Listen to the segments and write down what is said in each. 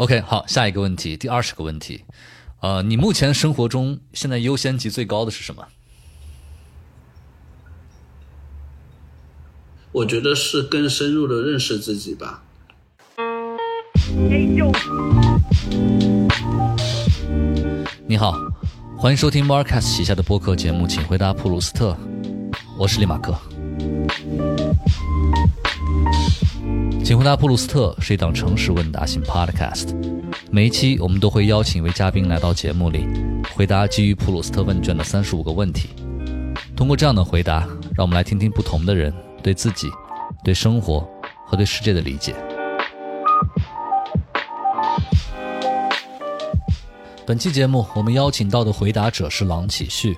OK，好，下一个问题，第二十个问题，呃，你目前生活中现在优先级最高的是什么？我觉得是更深入的认识自己吧。你好，欢迎收听 Marcus 旗下的播客节目，请回答普鲁斯特，我是李马克。请回答普鲁斯特是一档诚实问答型 Podcast，每一期我们都会邀请一位嘉宾来到节目里，回答基于普鲁斯特问卷的三十五个问题。通过这样的回答，让我们来听听不同的人对自己、对生活和对世界的理解。本期节目我们邀请到的回答者是郎启旭，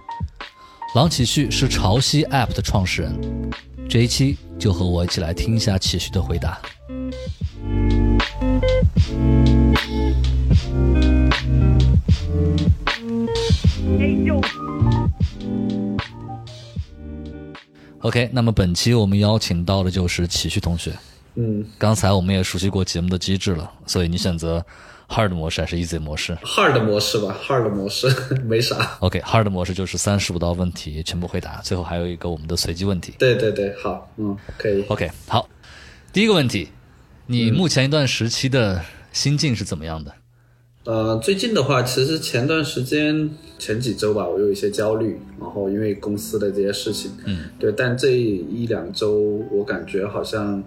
郎启旭是潮汐 App 的创始人。这一期就和我一起来听一下启旭的回答。OK，那么本期我们邀请到的就是启旭同学。嗯，刚才我们也熟悉过节目的机制了，所以你选择 Hard 模式还是 Easy 模式，Hard 模式吧，Hard 模式 没啥。OK，Hard 模式就是三十五道问题全部回答，最后还有一个我们的随机问题。对对对，好，嗯，可以。OK，好，第一个问题，你目前一段时期的心境是怎么样的？呃，最近的话，其实前段时间前几周吧，我有一些焦虑，然后因为公司的这些事情，嗯，对，但这一两周我感觉好像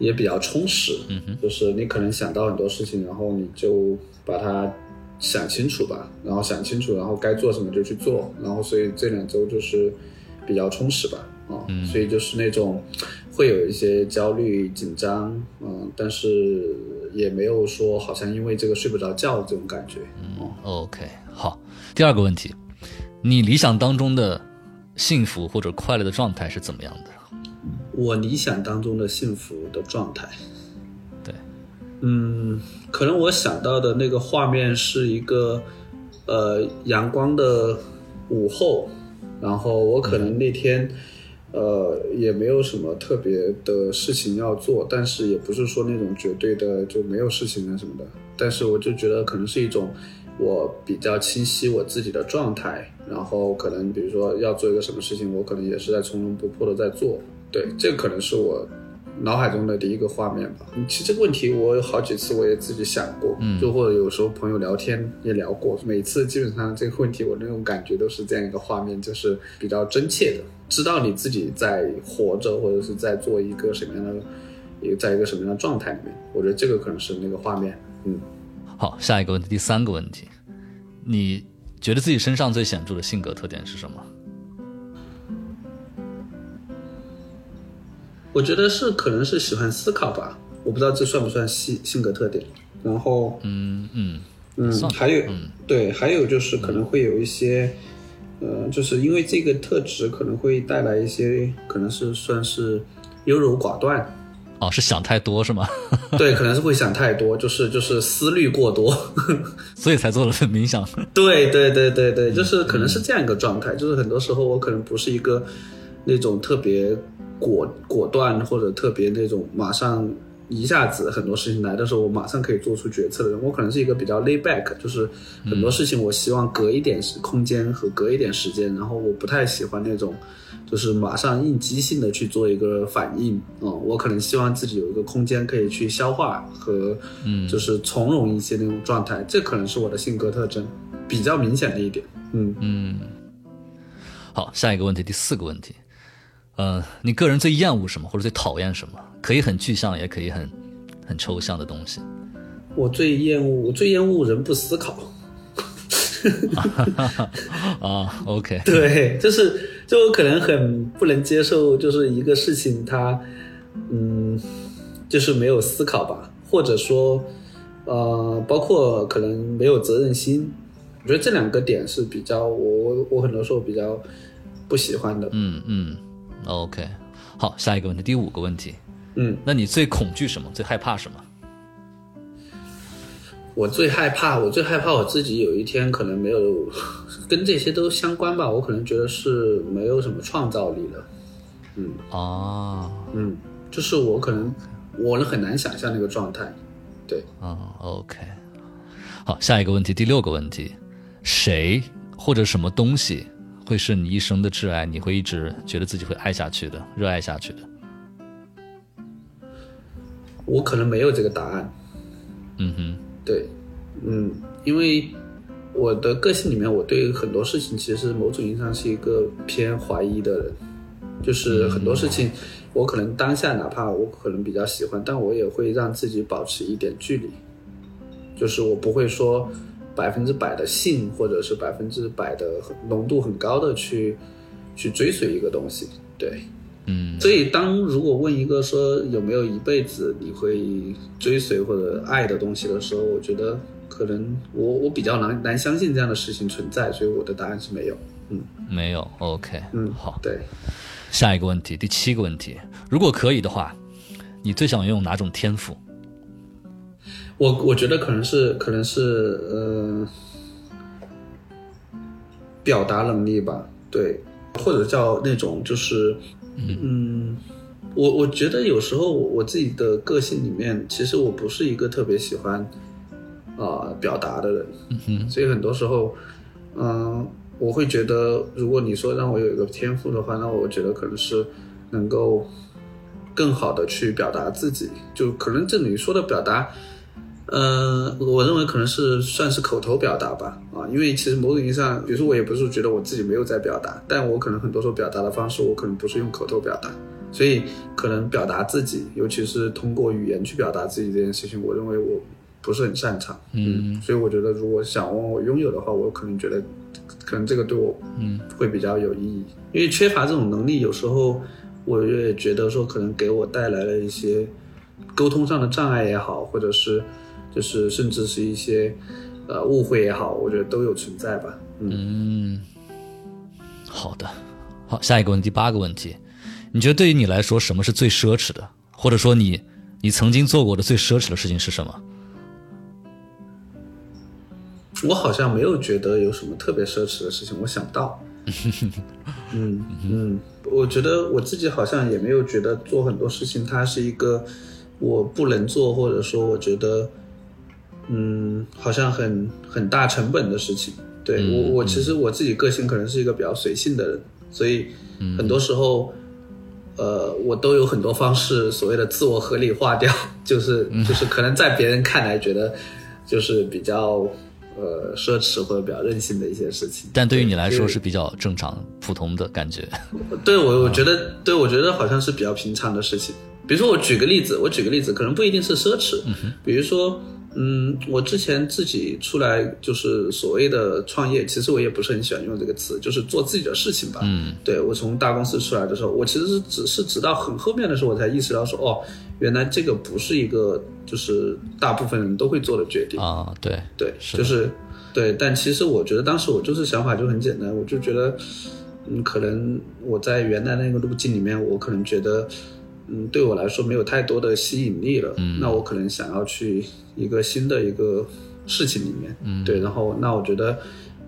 也比较充实，嗯哼，就是你可能想到很多事情，然后你就把它想清楚吧，然后想清楚，然后该做什么就去做，然后所以这两周就是比较充实吧，啊，嗯。所以就是那种会有一些焦虑紧张，嗯，但是也没有说好像因为这个睡不着觉这种感觉，嗯，OK，好。第二个问题，你理想当中的幸福或者快乐的状态是怎么样的？我理想当中的幸福的状态，对，嗯，可能我想到的那个画面是一个，呃，阳光的午后，然后我可能那天，呃，也没有什么特别的事情要做，但是也不是说那种绝对的就没有事情啊什么的，但是我就觉得可能是一种我比较清晰我自己的状态，然后可能比如说要做一个什么事情，我可能也是在从容不迫的在做，对，这个可能是我。脑海中的第一个画面吧。嗯其实这个问题我有好几次我也自己想过，嗯就或者有时候朋友聊天也聊过，每次基本上这个问题我那种感觉都是这样一个画面，就是比较真切的，知道你自己在活着或者是在做一个什么样的，一个在一个什么样的状态里面。我觉得这个可能是那个画面，嗯。好，下一个问题，第三个问题，你觉得自己身上最显著的性格特点是什么？我觉得是可能是喜欢思考吧，我不知道这算不算性性格特点。然后，嗯嗯嗯，还有，嗯对，还有就是可能会有一些，呃，就是因为这个特质可能会带来一些，可能是算是优柔寡断，哦，是想太多是吗？对，可能是会想太多，就是就是思虑过多，所以才做了份冥想。对对对对对，就是可能是这样一个状态，就是很多时候我可能不是一个那种特别果果断或者特别那种马上一下子很多事情来的时候，我马上可以做出决策的人。我可能是一个比较 lay back，就是很多事情我希望隔一点时空间和隔一点时间，然后我不太喜欢那种就是马上应激性的去做一个反应。嗯，我可能希望自己有一个空间可以去消化和嗯就是从容一些那种状态，这可能是我的性格特征比较明显的一点。嗯，嗯，好，下一个问题，第四个问题，呃，你个人最厌恶什么，或者最讨厌什么？可以很具象，也可以很很抽象的东西。我最厌恶，我最厌恶人不思考。啊，OK，对，就是就我可能很不能接受，就是一个事情它，嗯，就是没有思考吧，或者说，呃，包括可能没有责任心。我觉得这两个点是比较我我我很多时候比较不喜欢的。嗯嗯，OK，好，下一个问题，第五个问题，嗯，那你最恐惧什么？最害怕什么？我最害怕，我最害怕我自己有一天可能没有跟这些都相关吧。我可能觉得是没有什么创造力的。嗯哦，嗯，就是我可能我很难想象那个状态，对，嗯，OK。好，下一个问题，第六个问题，谁或者什么东西会是你一生的挚爱？你会一直觉得自己会爱下去的，热爱下去的？我可能没有这个答案。嗯哼，对，嗯，因为我的个性里面，我对很多事情其实某种意义上是一个偏怀疑的人，就是很多事情，我可能当下哪怕我可能比较喜欢，但我也会让自己保持一点距离，就是我不会说百分之百的信，或者是百分之百的浓度很高的去去追随一个东西，对。嗯所以，当如果问一个说有没有一辈子你会追随或者爱的东西的时候，我觉得可能我我比较难难相信这样的事情存在，所以我的答案是没有。嗯没有，OK，嗯，好，对，下一个问题，第七个问题，如果可以的话，你最想拥有哪种天赋？我我觉得可能是可能是呃表达能力吧，对，或者叫那种就是嗯，我我觉得有时候我我自己的个性里面，其实我不是一个特别喜欢啊、表达的人，嗯所以很多时候，嗯、我会觉得，如果你说让我有一个天赋的话，那我觉得可能是能够更好的去表达自己，就可能这里说的表达。呃，我认为可能是算是口头表达吧，啊，因为其实某种意义上，比如说我也不是觉得我自己没有在表达，但我可能很多时候表达的方式，我可能不是用口头表达，所以可能表达自己，尤其是通过语言去表达自己这件事情，我认为我不是很擅长，嗯。所以我觉得如果想问我拥有的话，我可能觉得可能这个对我嗯会比较有意义，因为缺乏这种能力，有时候我也觉得说可能给我带来了一些沟通上的障碍也好，或者是就是甚至是一些呃误会也好，我觉得都有存在吧。嗯，嗯，好的，好，下一个问题，第八个问题，你觉得对于你来说，什么是最奢侈的？或者说你你曾经做过的最奢侈的事情是什么？我好像没有觉得有什么特别奢侈的事情，我想不到。嗯嗯，我觉得我自己好像也没有觉得做很多事情它是一个我不能做，或者说我觉得嗯好像很很大成本的事情。对嗯我我其实我自己个性可能是一个比较随性的人，所以很多时候。呃，我都有很多方式，所谓的自我合理化掉，就是就是可能在别人看来觉得就是比较呃奢侈或者比较任性的一些事情。但对于你来说是比较正常、普通的感觉。对我，我觉得，对我觉得好像是比较平常的事情。比如说，我举个例子，我举个例子，可能不一定是奢侈。比如说，嗯，我之前自己出来就是所谓的创业，其实我也不是很喜欢用这个词，就是做自己的事情吧。嗯，对我从大公司出来的时候，我其实是只是直到很后面的时候，我才意识到说，哦，原来这个不是一个就是大部分人都会做的决定。啊，对，对，是就是对，但其实我觉得当时我就是想法就很简单，我就觉得，嗯，可能我在原来那个路径里面，我可能觉得，嗯，对我来说没有太多的吸引力了，嗯，那我可能想要去一个新的一个事情里面，嗯，对，然后那我觉得。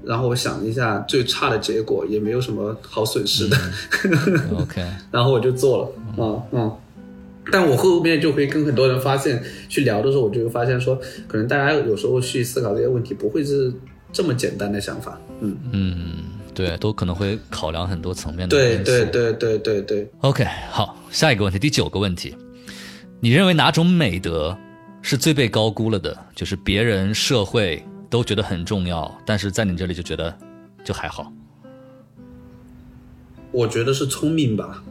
然后我想了一下，最差的结果也没有什么好损失的，OK，然后我就做了，嗯。嗯。但我后面就会跟很多人发现，去聊的时候，我就会发现说，可能大家有时候去思考这些问题，不会是这么简单的想法。嗯，嗯，对，都可能会考量很多层面的对对对对对对。OK，好，下一个问题，第九个问题，你认为哪种美德是最被高估了的？就是别人、社会都觉得很重要，但是在你这里就觉得就还好。我觉得是聪明吧，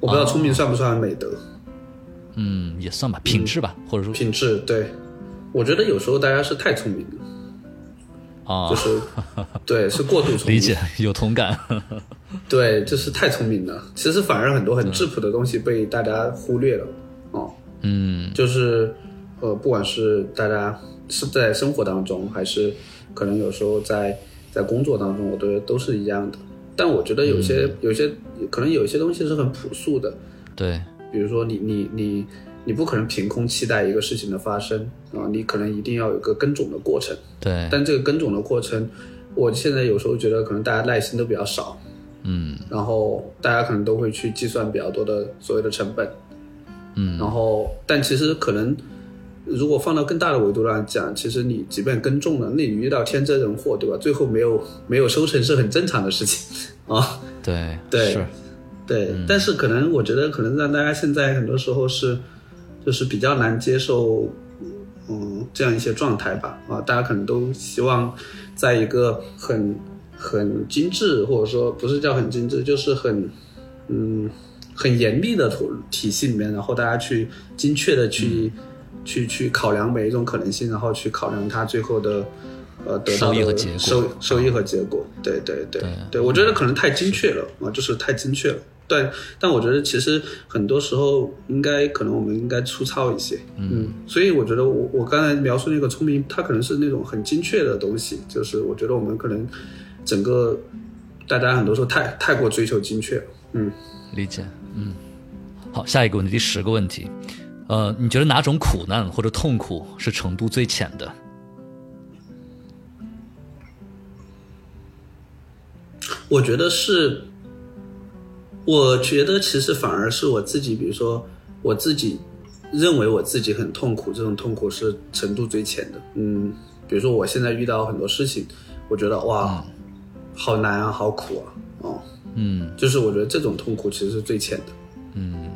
我不知道聪明算不算美德、嗯，也算吧，品质吧，或者说品质。对，我觉得有时候大家是太聪明了，啊就，是 对，是过度聪明。理解，有同感。对，就是太聪明了。其实反而很多很质朴的东西被大家忽略了。哦，嗯就是呃，不管是大家是在生活当中，还是可能有时候在在工作当中，我觉得都是一样的。但我觉得有些、有些可能有一些东西是很朴素的，对，比如说你你你你不可能凭空期待一个事情的发生啊，你可能一定要有个耕种的过程。对，但这个耕种的过程，我现在有时候觉得可能大家耐心都比较少，嗯然后大家可能都会去计算比较多的所谓的成本，嗯然后但其实可能如果放到更大的维度上讲，其实你即便耕种了，那你遇到天灾人祸，对吧？最后没有没有收成是很正常的事情啊。对对是，对，但是可能我觉得可能让大家现在很多时候是，就是比较难接受，嗯，这样一些状态吧。啊，大家可能都希望在一个很很精致，或者说不是叫很精致，就是很嗯很严密的体体系里面，然后大家去精确的去、去去考量每一种可能性，然后去考量它最后的。呃，得到的收益和结果收收益和结果，对对对对对，我觉得可能太精确了啊，就是太精确了。但但我觉得其实很多时候应该可能我们应该粗糙一些，嗯，所以我觉得我我刚才描述那个聪明，它可能是那种很精确的东西，就是我觉得我们可能整个大家很多时候太太过追求精确，嗯，理解，嗯。好，下一个问题，第十个问题，呃，你觉得哪种苦难或者痛苦是程度最浅的？我觉得是，我觉得其实反而是我自己，比如说我自己认为我自己很痛苦，这种痛苦是程度最浅的。嗯，比如说我现在遇到很多事情，我觉得哇，好难啊，好苦啊，哦，嗯。就是我觉得这种痛苦其实是最浅的。嗯。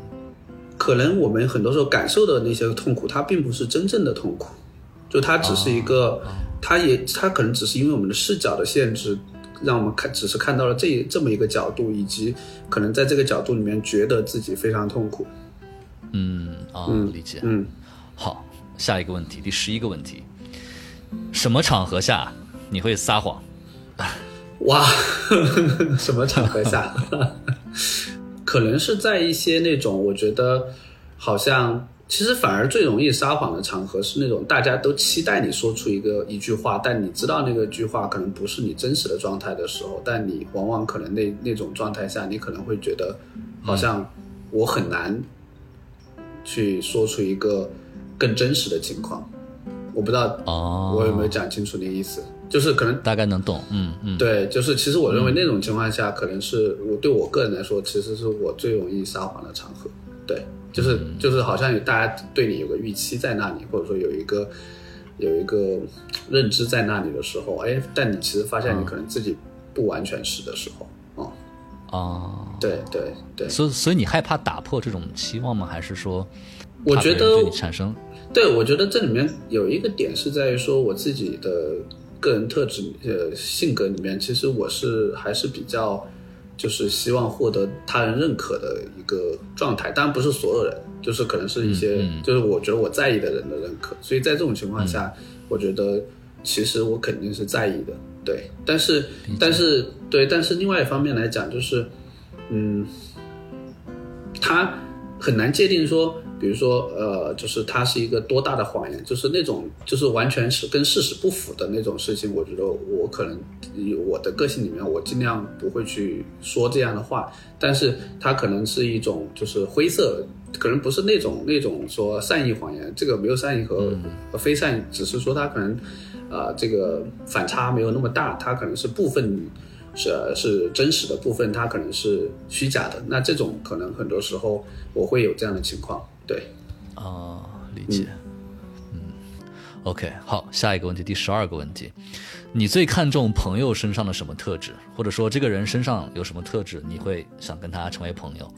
可能我们很多时候感受的那些痛苦，它并不是真正的痛苦，就它只是一个，它也它可能只是因为我们的视角的限制，让我们看只是看到了这这么一个角度，以及可能在这个角度里面觉得自己非常痛苦。嗯啊，理解。嗯，好，下一个问题，第十一个问题，什么场合下你会撒谎？哇，什么场合下？可能是在一些那种我觉得好像其实反而最容易撒谎的场合是那种大家都期待你说出一个一句话，但你知道那个句话可能不是你真实的状态的时候，但你往往可能那那种状态下，你可能会觉得好像我很难去说出一个更真实的情况。我不知道哦，我有没有讲清楚那个意思，就是可能大概能懂。嗯嗯，对，就是其实我认为那种情况下，可能是我对我个人来说，其实是我最容易撒谎的场合。对，就是就是好像有大家对你有个预期在那里，或者说有一个有一个认知在那里的时候，哎，但你其实发现你可能自己不完全是的时候，哦、哦，对对对，所以所以你害怕打破这种期望吗？还是说，我觉得产生对，我觉得这里面有一个点是在于说我自己的个人特质，呃，性格里面，其实我是还是比较，就是希望获得他人认可的一个状态。当然不是所有人，就是可能是一些，嗯嗯就是我觉得我在意的人的认可。所以在这种情况下，我觉得其实我肯定是在意的，对。但是，但是，对，但是另外一方面来讲，就是，嗯，他很难界定说，比如说，呃，就是它是一个多大的谎言，就是那种就是完全是跟事实不符的那种事情，我觉得我可能以我的个性里面，我尽量不会去说这样的话，但是它可能是一种就是灰色，可能不是那种那种说善意谎言，这个没有善意和和非善意，只是说它可能，啊、这个反差没有那么大，它可能是部分。是是真实的部分，它可能是虚假的。那这种可能很多时候我会有这样的情况，对。啊，理解。嗯 o k 好，下一个问题，第十二个问题，你最看重朋友身上的什么特质，或者说这个人身上有什么特质，你会想跟他成为朋友？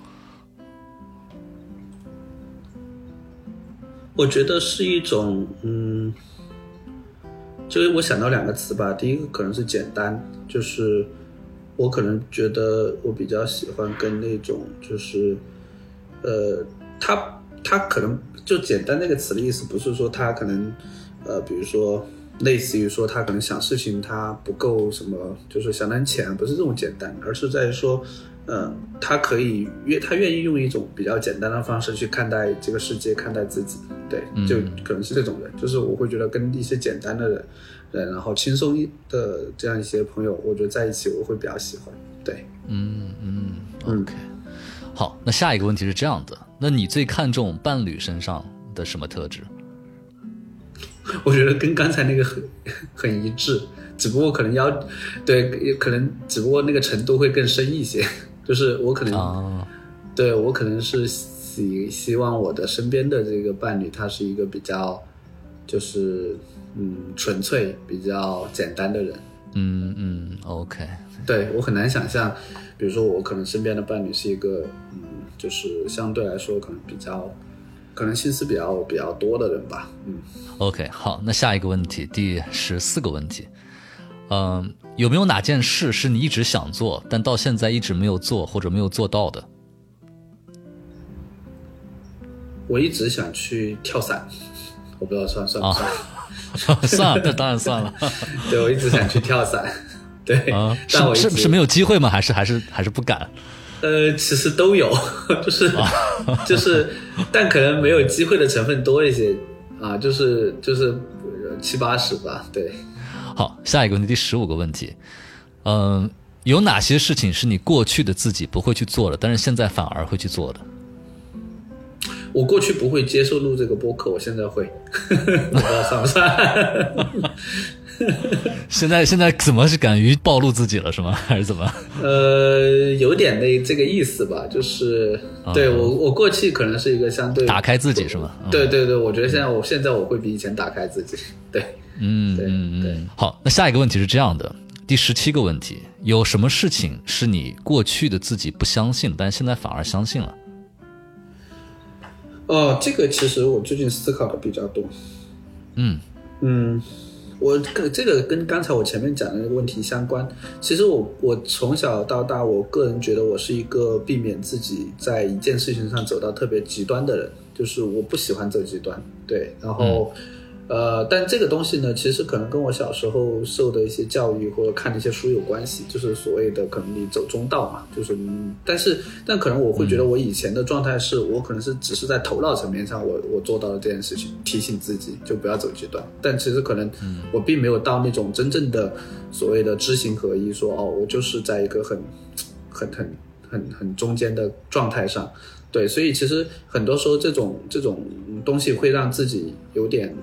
我觉得是一种，嗯，就是我想到两个词吧。第一个可能是简单，就是我可能觉得我比较喜欢跟那种，就是，呃，他他可能就简单那个词的意思，不是说他可能，呃，比如说类似于说他可能想事情他不够什么，就是想得很浅，不是这种简单，而是在于说。嗯，他可以愿他愿意用一种比较简单的方式去看待这个世界，看待自己。对，就可能是这种人，就是我会觉得跟一些简单的人，人然后轻松的这样一些朋友，我觉得在一起我会比较喜欢。对，嗯嗯，OK。好，那下一个问题是这样的，那你最看重伴侣身上的什么特质？我觉得跟刚才那个很 很一致，只不过可能要对，可能只不过那个程度会更深一些。就是我可能，啊，对我可能是希希望我的身边的这个伴侣，他是一个比较就是嗯纯粹、比较简单的人。嗯嗯，OK，对我很难想象，比如说我可能身边的伴侣是一个嗯，就是相对来说可能比较，可能心思比较比较多的人吧。嗯，OK，好，那下一个问题，第十四个问题，嗯、有没有哪件事是你一直想做，但到现在一直没有做或者没有做到的？我一直想去跳伞，我不知道算算不算。啊 算了，这当然算了。对，我一直想去跳伞。对，啊，但我是是是没有机会吗？还是还是还是不敢？呃，其实都有，就是、就是，但可能没有机会的成分多一些啊，就是就是呃七八十吧。对，好，下一个问题，第十五个问题，嗯、有哪些事情是你过去的自己不会去做的，但是现在反而会去做的？我过去不会接受录这个播客，我现在会，我不知道算不算。现在现在怎么是敢于暴露自己了是吗？还是怎么？呃，有点那这个意思吧，就是对我我过去可能是一个相对打开自己是吗？嗯对对对，我觉得现在我现在我会比以前打开自己。对，对嗯嗯对嗯。好，那下一个问题是这样的，第十七个问题，有什么事情是你过去的自己不相信，但现在反而相信了？哦，这个其实我最近思考的比较多。嗯嗯，我这个跟刚才我前面讲的那个问题相关。其实我我从小到大，我个人觉得我是一个避免自己在一件事情上走到特别极端的人，就是我不喜欢走极端。对，然后。呃，但这个东西呢，其实可能跟我小时候受的一些教育或者看的一些书有关系，就是所谓的可能你走中道嘛，就是，嗯但是但可能我会觉得我以前的状态是我可能是只是在头脑层面上我我做到了这件事情，提醒自己就不要走极端，但其实可能我并没有到那种真正的所谓的知行合一，说哦，我就是在一个很很很很很中间的状态上，对，所以其实很多时候这种这种东西会让自己有点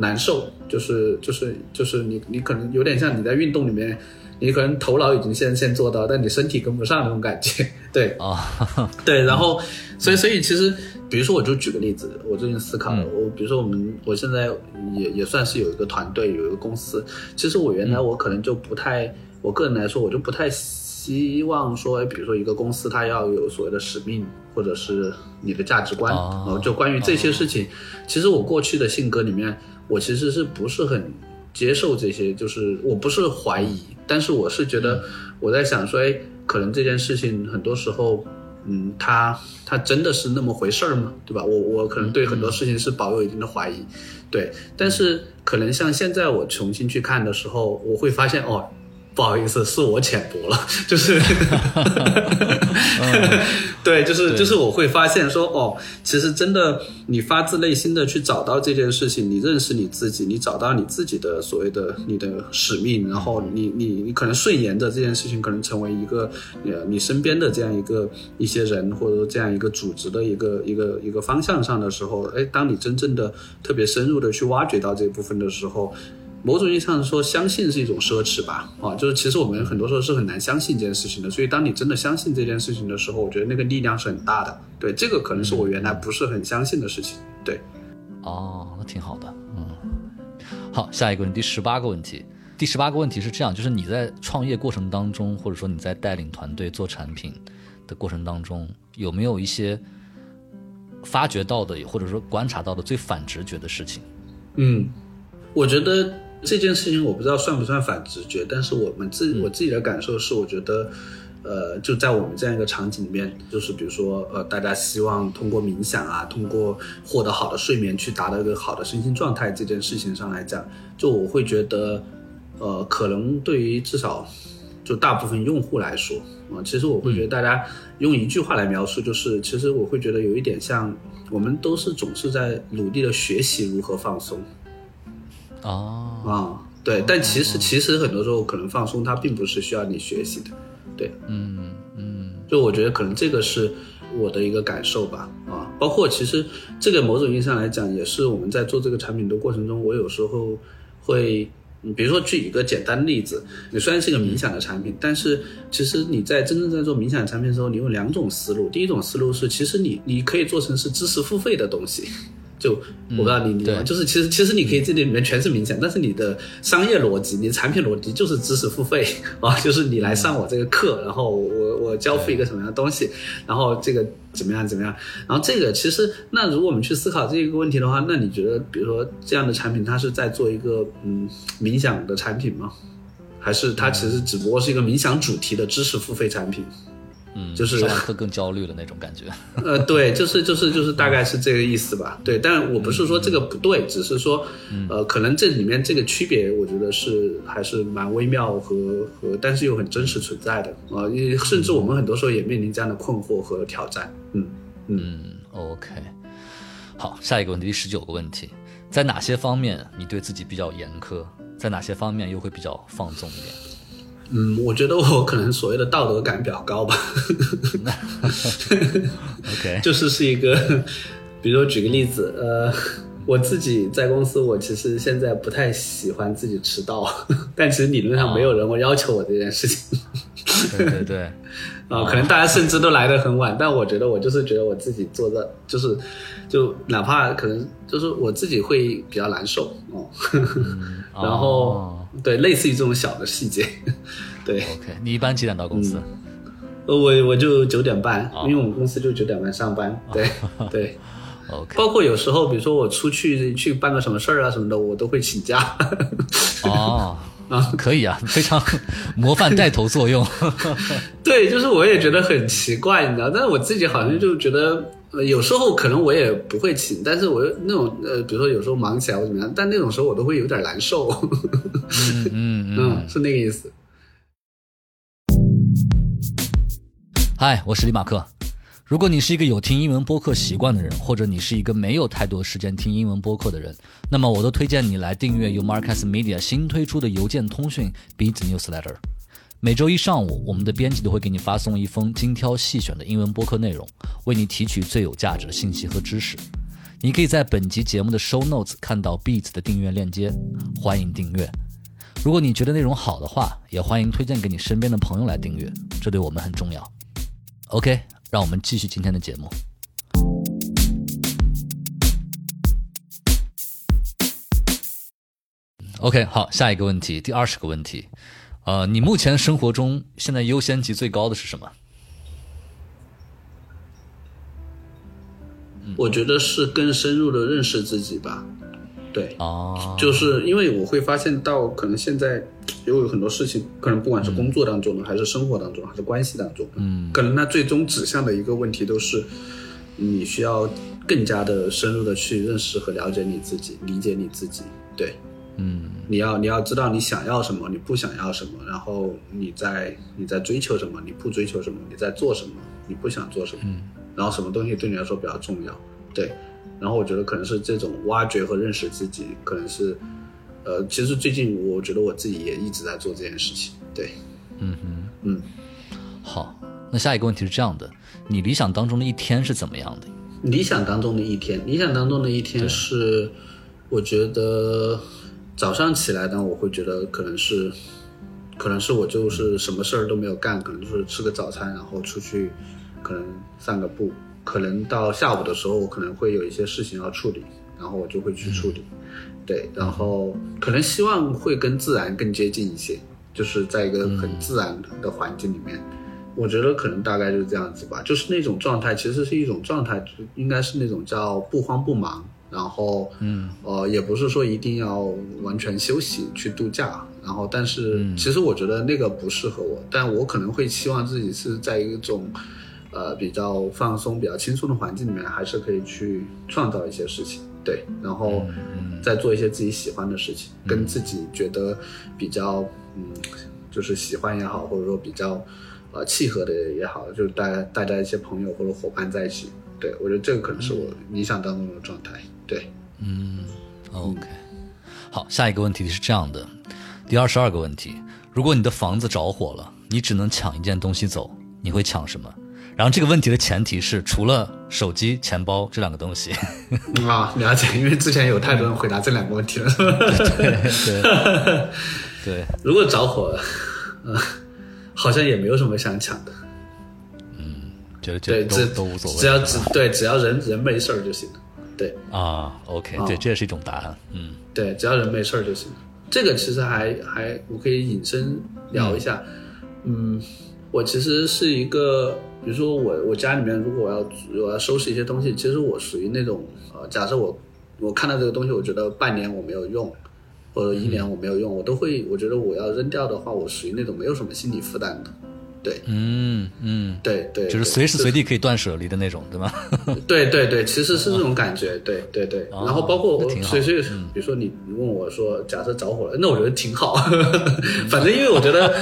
难受，就是就是就是你你可能有点像你在运动里面，你可能头脑已经先先做到，但你身体跟不上那种感觉，对啊，对，然后所以所以其实。比如说，我就举个例子，我最近思考的，我比如说我们，我现在也也算是有一个团队，有一个公司。其实我原来我可能就不太，我个人来说，我就不太希望说，哎，比如说一个公司它要有所谓的使命，或者是你的价值观，哦然后就关于这些事情，其实我过去的性格里面，我其实是不是很接受这些，就是我不是怀疑，但是我是觉得我在想说，哎，可能这件事情很多时候。嗯，它它真的是那么回事儿吗？对吧？我我可能对很多事情是保有一定的怀疑，对。但是可能像现在我重新去看的时候，我会发现哦，不好意思，是我浅薄了，就是，对，就是就是我会发现说哦，其实真的你发自内心的去找到这件事情，你认识你自己，你找到你自己的所谓的你的使命，然后你你你可能顺延着这件事情，可能成为一个呃你身边的这样一个一些人或者说这样一个组织的一个一个一个方向上的时候，哎，当你真正的特别深入的去挖掘到这部分的时候。某种意义上说，相信是一种奢侈吧，啊，就是其实我们很多时候是很难相信这件事情的。所以，当你真的相信这件事情的时候，我觉得那个力量是很大的。对，这个可能是我原来不是很相信的事情。对，哦，那挺好的，嗯。好，下一个问题，第十八个问题。第十八个问题是这样，就是你在创业过程当中，或者说你在带领团队做产品的过程当中，有没有一些发掘到的，或者说观察到的最反直觉的事情？嗯，我觉得这件事情我不知道算不算反直觉，但是我们自我自己的感受是，我觉得。呃，就在我们这样一个场景里面，就是比如说，呃，大家希望通过冥想啊，通过获得好的睡眠去达到一个好的身心状态这件事情上来讲，就我会觉得，呃，可能对于至少就大部分用户来说，啊、其实我会觉得大家用一句话来描述，就是其实我会觉得有一点像，我们都是总是在努力的学习如何放松，哦，啊、对，但其实其实很多时候可能放松它并不是需要你学习的，对，嗯嗯。就我觉得可能这个是我的一个感受吧，啊，包括其实这个某种意义上来讲，也是我们在做这个产品的过程中，我有时候会，嗯比如说举一个简单的例子，你虽然是一个冥想的产品，但是其实你在真正在做冥想产品的时候，你有两种思路，第一种思路是，其实你你可以做成是知识付费的东西。就我不知道你你？对就是其实其实你可以这里面全是冥想，但是你的商业逻辑、你的产品逻辑就是知识付费 啊，就是你来上我这个课，然后我我交付一个什么样的东西，然后这个怎么样怎么样，然后这个其实那如果我们去思考这个问题的话，那你觉得比如说这样的产品，它是在做一个嗯冥想的产品吗？还是它其实只不过是一个冥想主题的知识付费产品？嗯，就是上完课更焦虑的那种感觉。呃，对，就是就是就是大概是这个意思吧。对，但我不是说这个不对，只是说，呃，可能这里面这个区别，我觉得是还是蛮微妙和和，但是又很真实存在的啊。因为甚至我们很多时候也面临这样的困惑和挑战。嗯嗯，嗯，OK。好，下一个问题，第十九个问题，在哪些方面你对自己比较严苛？在哪些方面又会比较放纵一点？嗯，我觉得我可能所谓的道德感比较高吧，OK，就是是一个，比如说举个例子，呃，我自己在公司，我其实现在不太喜欢自己迟到，但其实理论上没有人会要求我这件事情。对对对，啊，可能大家甚至都来得很晚，但我觉得我就是觉得我自己做的就是，就哪怕可能就是我自己会比较难受哦，然后、哦对类似于这种小的细节，对，OK，你一般几点到公司？呃我我就九点半，哦因为我们公司就九点半上班，对对，OK，包括有时候比如说我出去去办个什么事儿啊什么的，我都会请假，哦，可以啊，非常 模范带头作用。对，就是我也觉得很奇怪，你知道，但是我自己好像就觉得，呃，有时候可能我也不会请，但是我那种呃，比如说有时候忙起来或怎么样，但那种时候我都会有点难受，嗯嗯嗯。嗯，是那个意思。嗨，我是李马克。如果你是一个有听英文播客习惯的人，或者你是一个没有太多时间听英文播客的人，那么我都推荐你来订阅由 Marcus Media 新推出的邮件通讯 Beat Newsletter。每周一上午，我们的编辑都会给你发送一封精挑细选的英文播客内容，为你提取最有价值的信息和知识。你可以在本集节目的 Show Notes 看到 beats 的订阅链接，欢迎订阅。如果你觉得内容好的话，也欢迎推荐给你身边的朋友来订阅，这对我们很重要。OK，让我们继续今天的节目。OK，好，下一个问题，第二十个问题，呃，你目前生活中现在优先级最高的是什么？我觉得是更深入的认识自己吧。对，哦，就是因为我会发现到，可能现在有很多事情，可能不管是工作当中的，还是生活当中，还是关系当中，嗯，可能那最终指向的一个问题都是，你需要更加的深入的去认识和了解你自己，理解你自己。对，嗯。你要你要知道你想要什么，你不想要什么，然后你在你在追求什么，你不追求什么，你在做什么，你不想做什么，嗯。然后什么东西对你来说比较重要，对，然后我觉得可能是这种挖掘和认识自己，可能是，呃，其实最近我觉得我自己也一直在做这件事情，对，嗯哼，嗯，好，那下一个问题是这样的：你理想当中的一天是怎么样的？理想当中的一天，理想当中的一天是，我觉得早上起来呢，我会觉得可能是，可能是我就是什么事儿都没有干，可能就是吃个早餐，然后出去，可能散个步，可能到下午的时候，我可能会有一些事情要处理，然后我就会去处理，对，然后可能希望会跟自然更接近一些，就是在一个很自然的环境里面。我觉得可能大概就是这样子吧，就是那种状态，其实是一种状态，应该是那种叫不慌不忙，然后，嗯，呃，也不是说一定要完全休息去度假，然后，但是其实我觉得那个不适合我，但我可能会希望自己是在一种，呃，比较放松、比较轻松的环境里面，还是可以去创造一些事情，对，然后再做一些自己喜欢的事情，跟自己觉得比较，嗯，就是喜欢也好，或者说比较。呃，契合的也好，就是大家大家一些朋友或者伙伴在一起，对我觉得这个可能是我理想当中的状态。对，嗯，OK，好，下一个问题是这样的，第二十二个问题：如果你的房子着火了，你只能抢一件东西走，你会抢什么？然后这个问题的前提是除了手机、钱包这两个东西。啊，了解，因为之前有太多人回答这两个问题了？对对对，如果着火了，呃，好像也没有什么想抢的，嗯觉得觉对，得只都都无所谓。只要只对，只要人人没事儿就行了。对啊，OK，对，这也是一种答案。嗯，对，只要人没事儿就行。这个其实还还我可以引申聊一下。嗯，我其实是一个，比如说我我家里面如果我要我要收拾一些东西，其实我属于那种呃，假设我我看到这个东西，我觉得半年我没有用，或者一年我没有用，我都会我觉得我要扔掉的话，我属于那种没有什么心理负担的。对，嗯嗯，对对，就是随时随地可以断舍离的那种，对吗？对对对，其实是这种感觉，对对对。然后包括我，所以所以，比如说你你问我说，假设着火了，那我觉得挺好。反正因为我觉得，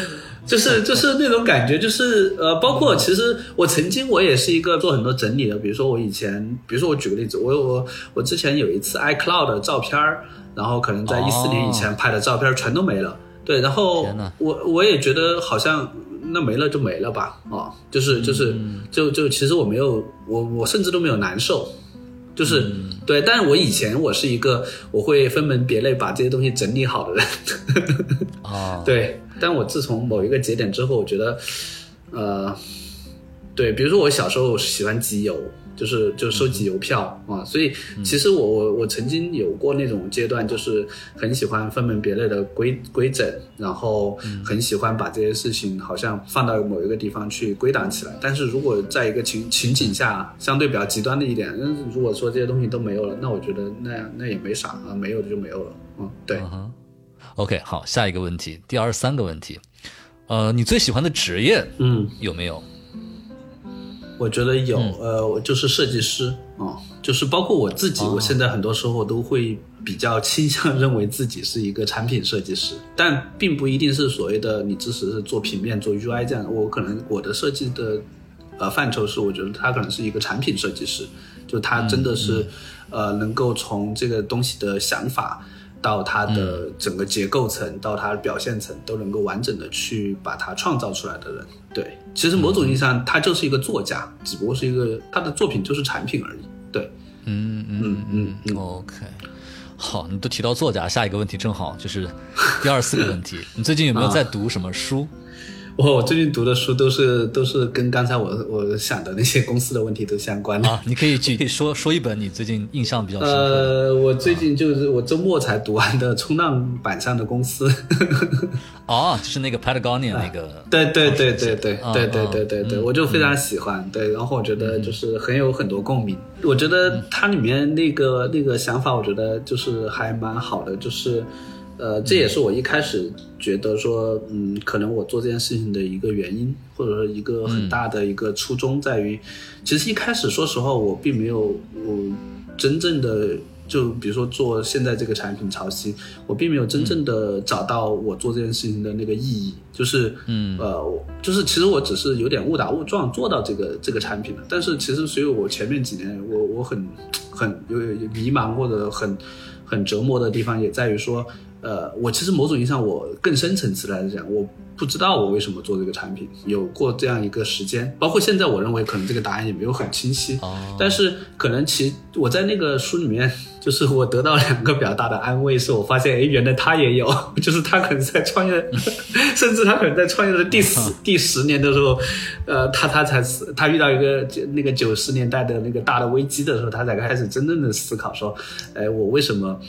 就是就是那种感觉，就是呃，包括其实我曾经我也是一个做很多整理的，比如说我以前，比如说我举个例子，我我我之前有一次 iCloud 的照片然后可能在一四年以前拍的照片全都没了。对，然后我我也觉得好像。那没了就没了吧，啊，就是就是就就其实我没有我我甚至都没有难受，就是对，但是我以前我是一个我会分门别类把这些东西整理好的人，啊，对，但我自从某一个节点之后，我觉得，呃，对，比如说我小时候喜欢集邮。就是就收集邮票啊，所以其实我我我曾经有过那种阶段，就是很喜欢分门别类的规规整，然后很喜欢把这些事情好像放到某一个地方去归档起来。但是如果在一个情情景下相对比较极端的一点，如果说这些东西都没有了，那我觉得那那也没啥啊，没有的就没有了。嗯，对。OK，好，下一个问题，第二十三个问题，呃，你最喜欢的职业，嗯，有没有？我觉得有，呃，我就是设计师啊，就是包括我自己，我现在很多时候都会比较倾向 认为自己是一个产品设计师，但并不一定是所谓的你只是做平面做 UI 这样，我可能我的设计的呃范畴是，我觉得他可能是一个产品设计师，就他真的是呃能够从这个东西的想法。到它的整个结构层，到它的表现层，都能够完整的去把它创造出来的人，对，其实某种意义上，他就是一个作家，只不过是一个他的作品就是产品而已，对，嗯嗯嗯嗯，OK，好，你都提到作家，下一个问题正好就是第二四个问题，你最近有没有在读什么书？我最近读的书都是都是跟刚才我我想的那些公司的问题都相关的。啊，你可以去说说一本你最近印象比较深刻的。呃，我最近就是我周末才读完的《冲浪板上的公司》。哦，就是那个 Patagonia 那个。对对对对对对对对对对，我就非常喜欢。对，然后我觉得就是很有很多共鸣。我觉得它里面那个那个想法，我觉得就是还蛮好的，就是。呃，这也是我一开始觉得说，嗯，可能我做这件事情的一个原因，或者说一个很大的一个初衷，在于，其实一开始说实话，我并没有，我真正的就比如说做现在这个产品潮汐，我并没有真正的找到我做这件事情的那个意义，就是，嗯，呃，就是其实我只是有点误打误撞做到这个这个产品的，但是其实所以我前面几年我我很很有迷茫或者很很折磨的地方也在于说。呃，我其实某种意义上，我更深层次来讲，我不知道我为什么做这个产品，有过这样一个时间，包括现在，我认为可能这个答案也没有很清晰。哦。但是可能其我在那个书里面，就是我得到两个比较大的安慰，是我发现，哎，原来他也有，就是他可能在创业，甚至他可能在创业的第十 第十年的时候，呃，他他才是他遇到一个那个九十年代的那个大的危机的时候，他才开始真正的思考说，哎，我为什么？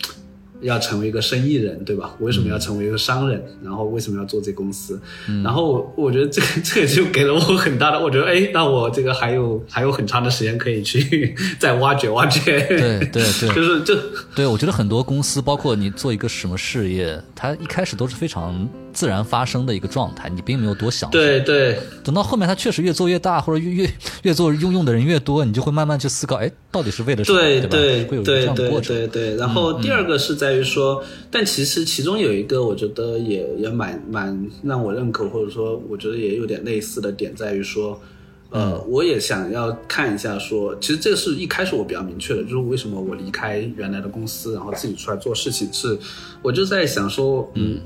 要成为一个生意人，对吧？为什么要成为一个商人？然后为什么要做这公司？然后我觉得这个 这个就给了我很大的，我觉得哎，那我这个还有还有很长的时间可以去 再挖掘挖掘。对对对，就是这对我觉得很多公司，包括你做一个什么事业，它一开始都是非常。自然发生的一个状态，你并没有多想。对对，等到后面它确实越做越大，或者越越越做用用的人越多，你就会慢慢去思考，哎，到底是为了什么？对对，会有这样的过程。对对，然后第二个是在于说，但其实其中有一个，我觉得也也蛮蛮让我认可，或者说我觉得也有点类似的点，在于说，呃，我也想要看一下，说其实这个是一开始我比较明确的，就是为什么我离开原来的公司，然后自己出来做事情，是我就在想说，嗯。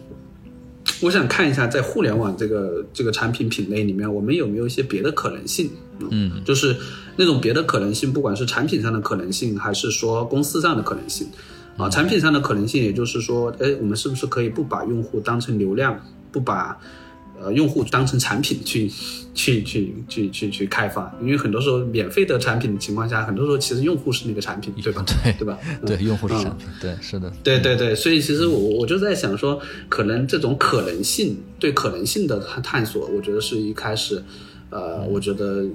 我想看一下，在互联网这个这个产品品类里面，我们有没有一些别的可能性？嗯，就是那种别的可能性，不管是产品上的可能性，还是说公司上的可能性。啊，产品上的可能性，也就是说，哎，我们是不是可以不把用户当成流量，不把呃用户当成产品去去去去去去开发，因为很多时候免费的产品的情况下，很多时候其实用户是那个产品，对吧？对对吧？对，嗯。用户是嗯产品，对，是的，对对对，所以其实我我就在想说，可能这种可能性对可能性的探探索，我觉得是一开始，呃，我觉得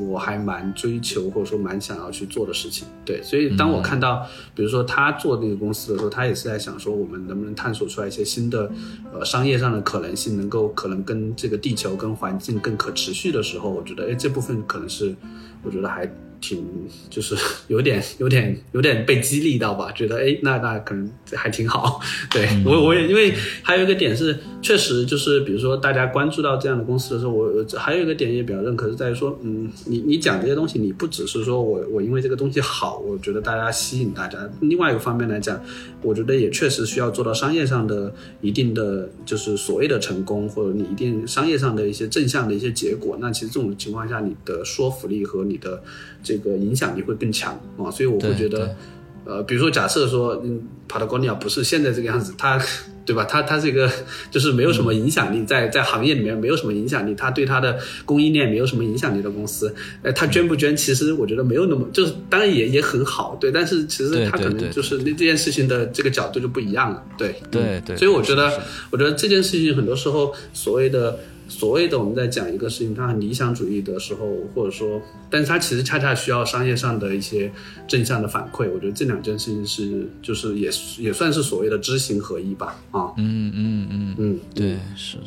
我还蛮追求或者说蛮想要去做的事情。对，所以当我看到，比如说他做那个公司的时候，他也是在想说，我们能不能探索出来一些新的呃商业上的可能性，能够可能跟这个地球跟环境更可持续的时候，我觉得哎这部分可能是我觉得还挺就是 有点有点有点被激励到吧，觉得哎那那可能还挺好。对、我我也因为还有一个点是，确实就是比如说大家关注到这样的公司的时候，我我还有一个点也比较认可是在于说，嗯，你你讲这些东西，你不只是说我我因为这个东西好，我觉得大家吸引大家，另外一个方面来讲，我觉得也确实需要做到商业上的一定的就是所谓的成功，或者你一定商业上的一些正向的一些结果。那其实这种情况下，你的说服力和你的这个影响力会更强啊。所以我会觉得，呃，比如说假设说，嗯，Patagonia 不是现在这个样子，它 对吧？它它这个就是没有什么影响力，在在行业里面没有什么影响力，它对它的供应链没有什么影响力的公司，呃，它捐不捐，其实我觉得没有那么，就是当然也也很好，对，但是其实它可能就是那这件事情的这个角度就不一样了，对对嗯对所以我觉得我觉得这件事情很多时候所谓的。所谓的我们在讲一个事情，它很理想主义的时候，或者说，但是它其实恰恰需要商业上的一些正向的反馈。我觉得这两件事情是，就是也也算是所谓的知行合一吧。啊，嗯嗯嗯，嗯，对，是的。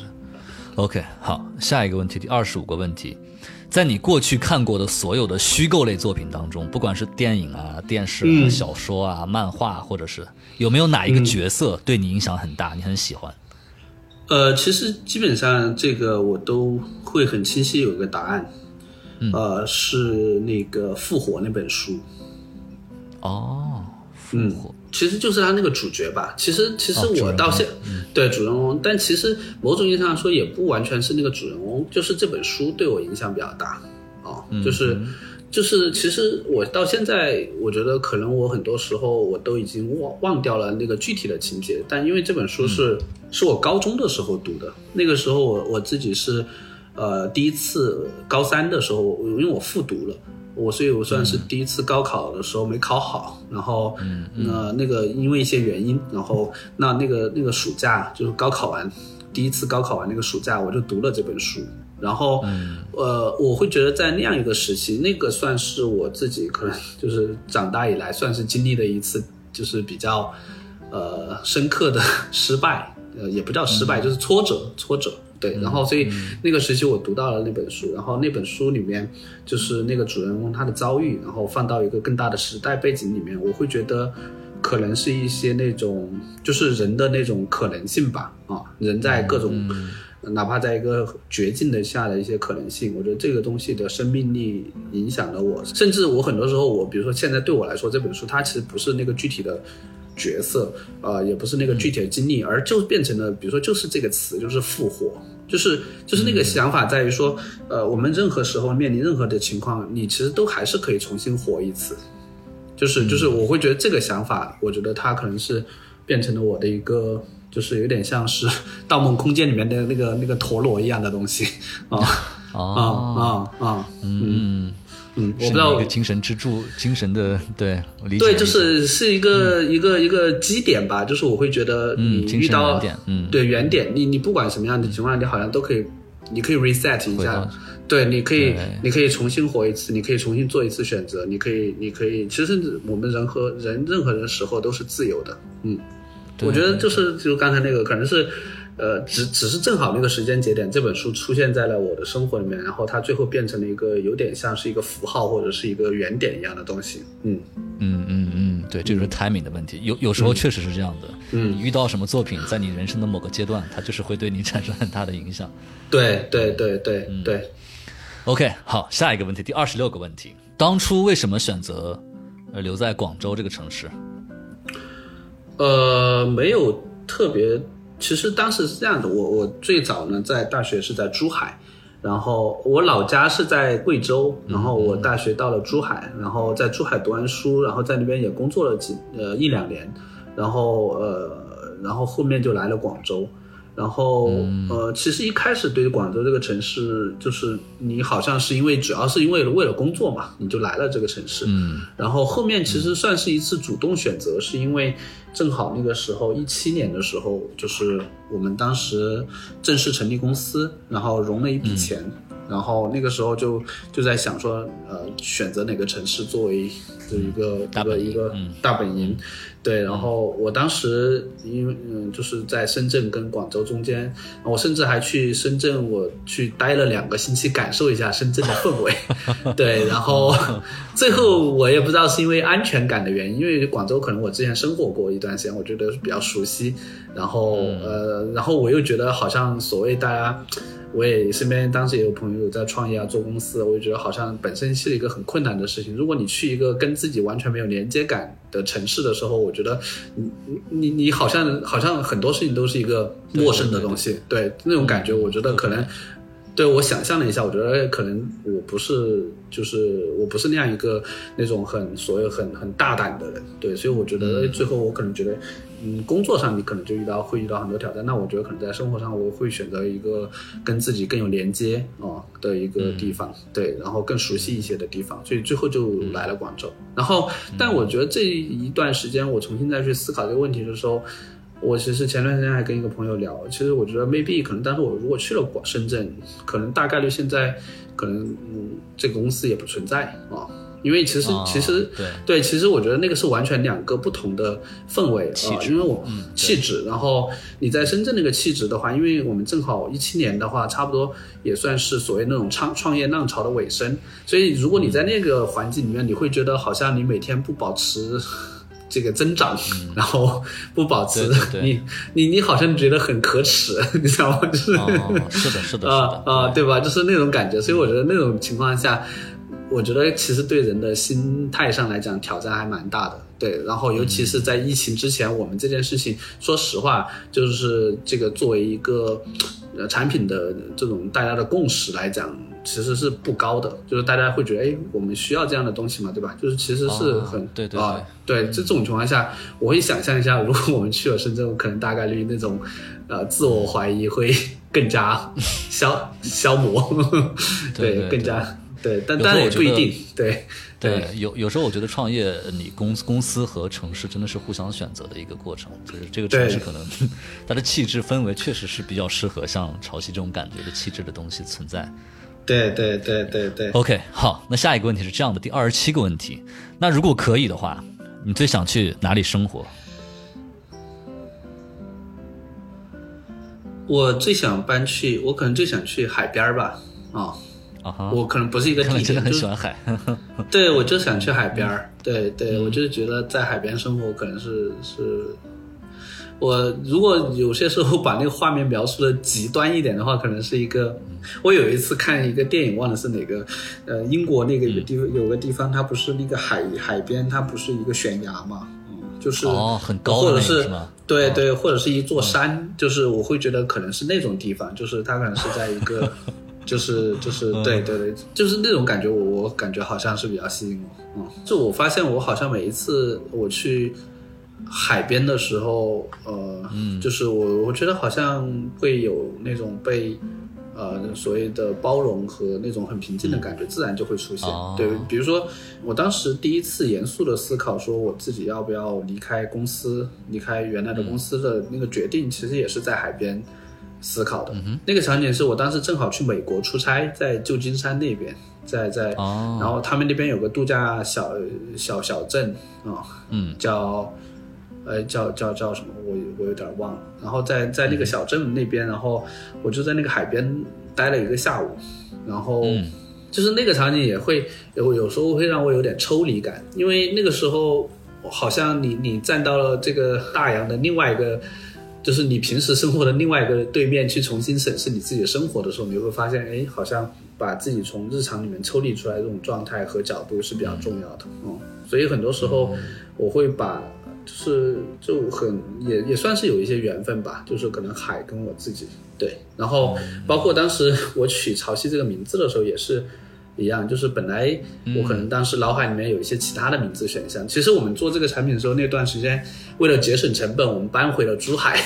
OK，好，下一个问题，第二十五个问题，在你过去看过的所有的虚构类作品当中，不管是电影啊、电视啊、嗯小说啊、漫画，或者是有没有哪一个角色对你影响很大，你很喜欢？呃，其实基本上这个我都会很清晰有一个答案，呃，是那个《复活》那本书。哦，嗯复活，其实就是他那个主角吧。其实，其实我到现、对主人公，但其实某种意义上说也不完全是那个主人公，就是这本书对我影响比较大哦，就是。就是，其实我到现在，我觉得可能我很多时候我都已经忘忘掉了那个具体的情节，但因为这本书是、是我高中的时候读的，那个时候我我自己是，呃，第一次高三的时候，我因为我复读了，我所以我算是第一次高考的时候没考好，然后那那个因为一些原因，然后那那个那个暑假就是高考完第一次高考完那个暑假，我就读了这本书。然后，呃，我会觉得在那样一个时期，那个算是我自己可能就是长大以来算是经历的一次，就是比较呃深刻的失败，呃，也不叫失败，就是挫折，挫折。对，然后所以那个时期我读到了那本书，然后那本书里面就是那个主人公他的遭遇，然后放到一个更大的时代背景里面，我会觉得可能是一些那种就是人的那种可能性吧，啊，人在各种。哪怕在一个绝境的下的一些可能性，我觉得这个东西的生命力影响了我，甚至我很多时候，我比如说现在对我来说，这本书它其实不是那个具体的角色，呃，也不是那个具体的经历，而就变成了，比如说就是这个词，就是复活，就是就是那个想法在于说，呃，我们任何时候面临任何的情况，你其实都还是可以重新活一次，就是就是我会觉得这个想法，我觉得它可能是变成了我的一个。就是有点像是 《盗梦空间》里面的那个那个陀螺一样的东西。啊啊哦，啊啊！嗯嗯，我是不知道一个精神支柱，精神的，对，我理解。对，就是是一个、一个一个基点吧，就是我会觉得你嗯遇到、嗯。对原点，你你不管什么样的情况，你好像都可以，你可以 reset 一下，对，你可以你可以重新活一次，你可以重新做一次选择，你可以你可以，其实我们人和人任何人时候都是自由的，嗯，对我觉得就是就刚才那个可能是。呃，只只是正好那个时间节点，这本书出现在了我的生活里面，然后它最后变成了一个有点像是一个符号或者是一个原点一样的东西。嗯，嗯嗯嗯，对，这就是 timing 的问题。有有时候确实是这样的。嗯你遇到什么作品，在你人生的某个阶段，它就是会对你产生很大的影响。对对对对对。OK，好，下一个问题，第二十六个问题，当初为什么选择呃留在广州这个城市？呃，没有特别。其实当时是这样的，我我最早呢在大学是在珠海，然后我老家是在贵州，然后我大学到了珠海，然后在珠海读完书，然后在那边也工作了几呃一两年，然后呃然后后面就来了广州，然后呃，其实一开始对于广州这个城市，就是你好像是因为主要是因为为了工作嘛，你就来了这个城市。嗯。然后后面其实算是一次主动选择，是因为正好那个时候一七年的时候，就是我们当时正式成立公司，然后融了一笔钱，然后那个时候就就在想说，呃，选择哪个城市作为这一个一个一个嗯大本营。对，然后我当时因为嗯，就是在深圳跟广州中间，我甚至还去深圳，我去待了两个星期，感受一下深圳的氛围。对，然后 最后我也不知道是因为安全感的原因，因为广州可能我之前生活过一段时间，我觉得比较熟悉。然后呃，然后我又觉得好像所谓大家。我也身边当时也有朋友在创业啊，做公司，我就觉得好像本身是一个很困难的事情。如果你去一个跟自己完全没有连接感的城市的时候，我觉得你你你好像好像很多事情都是一个陌生的东西，对那种感觉，我觉得可能。对我想象了一下，我觉得可能我不是，就是我不是那样一个那种很所谓很很大胆的人，对，所以我觉得最后我可能觉得，嗯，工作上你可能就遇到会遇到很多挑战，那我觉得可能在生活上我会选择一个跟自己更有连接啊、的一个地方，对，然后更熟悉一些的地方，所以最后就来了广州。然后，但我觉得这一段时间我重新再去思考这个问题的时候。我其实前段时间还跟一个朋友聊，其实我觉得 maybe 可能当时我如果去了广深圳，可能大概率现在可能嗯这个公司也不存在啊，因为其实、哦其实对对，其实我觉得那个是完全两个不同的氛围啊、气质因为我、嗯气质，然后你在深圳那个气质的话，因为我们正好一七年的话，差不多也算是所谓那种创创业浪潮的尾声，所以如果你在那个环境里面，你会觉得好像你每天不保持。这个增长，然后不保持嗯对对对你你你好像觉得很可耻，你知道吗？就是哦，是的，是的，是的，啊啊，对吧？就是那种感觉，所以我觉得那种情况下，我觉得其实对人的心态上来讲挑战还蛮大的。对，然后尤其是在疫情之前，我们这件事情，说实话，就是这个作为一个呃产品的这种大家的共识来讲，其实是不高的，就是大家会觉得，哎，我们需要这样的东西嘛，对吧？就是其实是哦很、对对啊，对，这种情况下，我会想象一下，如果我们去了深圳，可能大概率那种呃自我怀疑会更加 消消磨，对 对更加对，但但也我不一定，对对，有有时候我觉得创业，你公公司和城市真的是互相选择的一个过程。就是这个城市可能它的气质氛围确实是比较适合像潮汐这种感觉的气质的东西存在。对对对对对。OK，好，那下一个问题是这样的，第二十七个问题，那如果可以的话，你最想去哪里生活？我最想搬去，我可能最想去海边儿吧，啊、我可能不是一个很喜欢海。对我就想去海边儿，对对，嗯。我就是觉得在海边生活可能是是，我如果有些时候把那个画面描述的极端一点的话，可能是一个，我有一次看一个电影，忘了是哪个，呃，英国那个有个地方有个地方，它不是那个海海边，它不是一个悬崖嘛，嗯，就是哦很高或者是是对对，或者是一座山，就是我会觉得可能是那种地方，就是它可能是在一个。就是就是对对对，就是那种感觉我，我感觉好像是比较吸引我。嗯，就我发现我好像每一次我去海边的时候，呃，嗯，就是我我觉得好像会有那种被呃所谓的包容和那种很平静的感觉，自然就会出现。哦对，比如说我当时第一次严肃的思考，说我自己要不要离开公司，离开原来的公司的那个决定，其实也是在海边。思考的、那个场景是我当时正好去美国出差，在旧金山那边，在在，哦。然后他们那边有个度假小小小镇啊、嗯。叫呃叫叫叫什么，我我有点忘了。然后在在那个小镇那边，然后我就在那个海边待了一个下午，然后嗯。就是那个场景也会有有时候会让我有点抽离感，因为那个时候好像你你站到了这个大洋的另外一个。就是你平时生活的另外一个对面去重新审视你自己的生活的时候，你会发现，哎，好像把自己从日常里面抽离出来这种状态和角度是比较重要的。嗯，所以很多时候我会把，就是就很也也算是有一些缘分吧，就是可能海跟我自己对，然后包括当时我取潮汐这个名字的时候也是。一样，就是本来我可能当时脑海里面有一些其他的名字选项。其实我们做这个产品的时候，那段时间为了节省成本，我们搬回了珠海，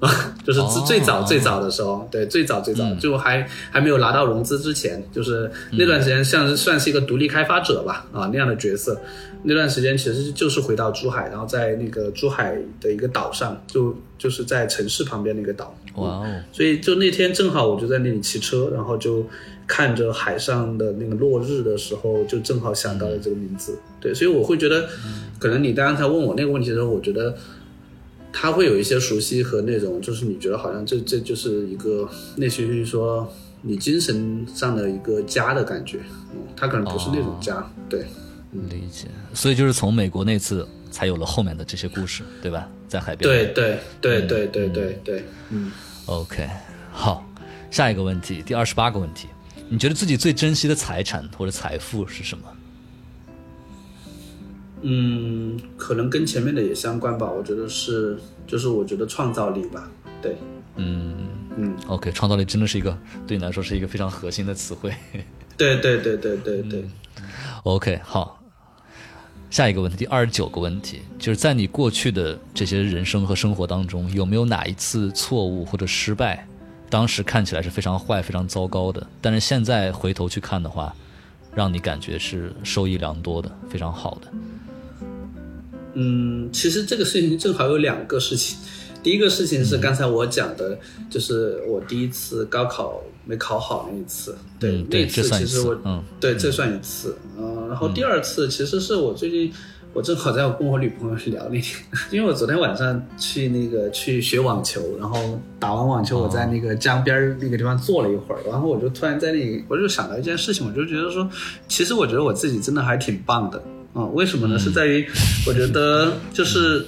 啊，就是最哦最早最早的时候，对，最早最早、就还还没有拿到融资之前，就是那段时间像是算是一个独立开发者吧，啊那样的角色。那段时间其实就是回到珠海，然后在那个珠海的一个岛上，就就是在城市旁边那个岛，哇哦，所以就那天正好我就在那里骑车，然后就看着海上的那个落日的时候，就正好想到了这个名字。对，所以我会觉得，可能你刚才问我那个问题的时候，我觉得他会有一些熟悉和那种，就是你觉得好像这这就是一个类似于说你精神上的一个家的感觉。嗯，他可能不是那种家，对。理解。所以就是从美国那次才有了后面的这些故事，对吧？在海边。对对对对对对对，嗯。OK，好，下一个问题，第二十八个问题，你觉得自己最珍惜的财产或者财富是什么？嗯，可能跟前面的也相关吧。我觉得是，就是我觉得创造力吧。对，嗯嗯，，OK，创造力真的是一个对你来说是一个非常核心的词汇。对对对对对对。OK，好，下一个问题，第二十九个问题，就是在你过去的这些人生和生活当中，有没有哪一次错误或者失败，当时看起来是非常坏、非常糟糕的，但是现在回头去看的话，让你感觉是受益良多的，非常好的。嗯，其实这个事情正好有两个事情。第一个事情是刚才我讲的，就是我第一次高考没考好那一次。对，嗯对那次其实我，嗯对，这算一次。嗯、然后第二次其实是我最近，我正好在跟我女朋友聊那天，因为我昨天晚上去那个去学网球，然后打完网球，我在那个江边儿那个地方坐了一会儿，然后我就突然在那里，我就想到一件事情，我就觉得说，其实我觉得我自己真的还挺棒的。嗯，为什么呢？是在于我觉得就是